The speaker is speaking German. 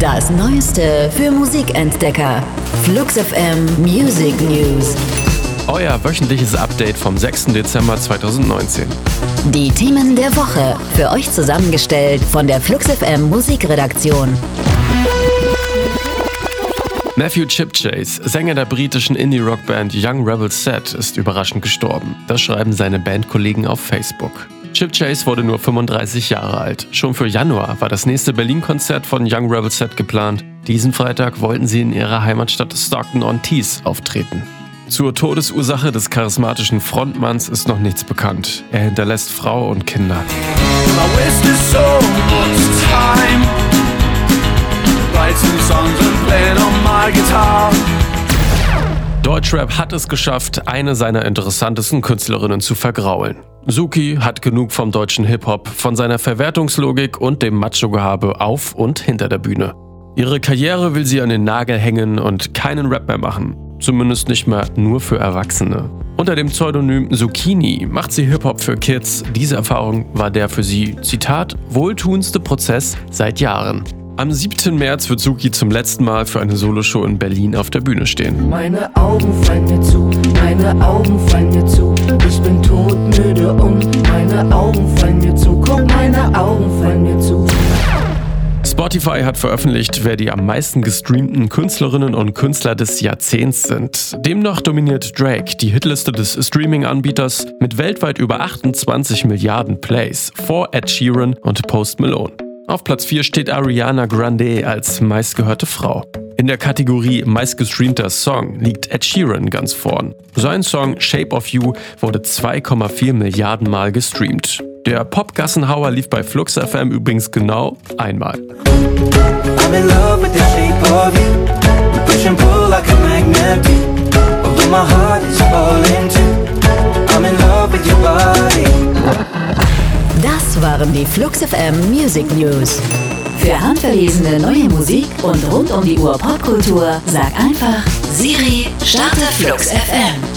Das Neueste für Musikentdecker. Flux FM Music News. Euer wöchentliches Update vom 6. Dezember 2019. Die Themen der Woche. Für euch zusammengestellt von der Flux FM Musikredaktion. Matthew Chipchase, Sänger der britischen Indie-Rock-Band Young Rebel Set, ist überraschend gestorben. Das schreiben seine Bandkollegen auf Facebook. Chip Chase wurde nur 35 Jahre alt. Schon für Januar war das nächste Berlin-Konzert von Young Rebel Set geplant. Diesen Freitag wollten sie in ihrer Heimatstadt Stockton-on-Tees auftreten. Zur Todesursache des charismatischen Frontmanns ist noch nichts bekannt. Er hinterlässt Frau und Kinder. Deutschrap hat es geschafft, eine seiner interessantesten Künstlerinnen zu vergraulen. Suki hat genug vom deutschen Hip-Hop, von seiner Verwertungslogik und dem Macho-Gehabe auf und hinter der Bühne. Ihre Karriere will sie an den Nagel hängen und keinen Rap mehr machen. Zumindest nicht mehr nur für Erwachsene. Unter dem Pseudonym Zucchini macht sie Hip-Hop für Kids. Diese Erfahrung war der für sie, Zitat, wohltuendste Prozess seit Jahren. Am 7. März wird Suki zum letzten Mal für eine Soloshow in Berlin auf der Bühne stehen. Meine Augen fallen mir zu, meine Augen Spotify hat veröffentlicht, wer die am meisten gestreamten Künstlerinnen und Künstler des Jahrzehnts sind. Demnach dominiert Drake die Hitliste des Streaming-Anbieters mit weltweit über 28 Milliarden Plays vor Ed Sheeran und Post Malone. Auf Platz 4 steht Ariana Grande als meistgehörte Frau. In der Kategorie meistgestreamter Song liegt Ed Sheeran ganz vorn. Sein Song Shape of You wurde 2,4 Milliarden Mal gestreamt. Der Pop-Gassenhauer lief bei Flux FM übrigens genau einmal. Das waren die Flux FM Music News. Für handverlesene neue Musik und rund um die Uhr Popkultur sag einfach Siri, starte Flux FM.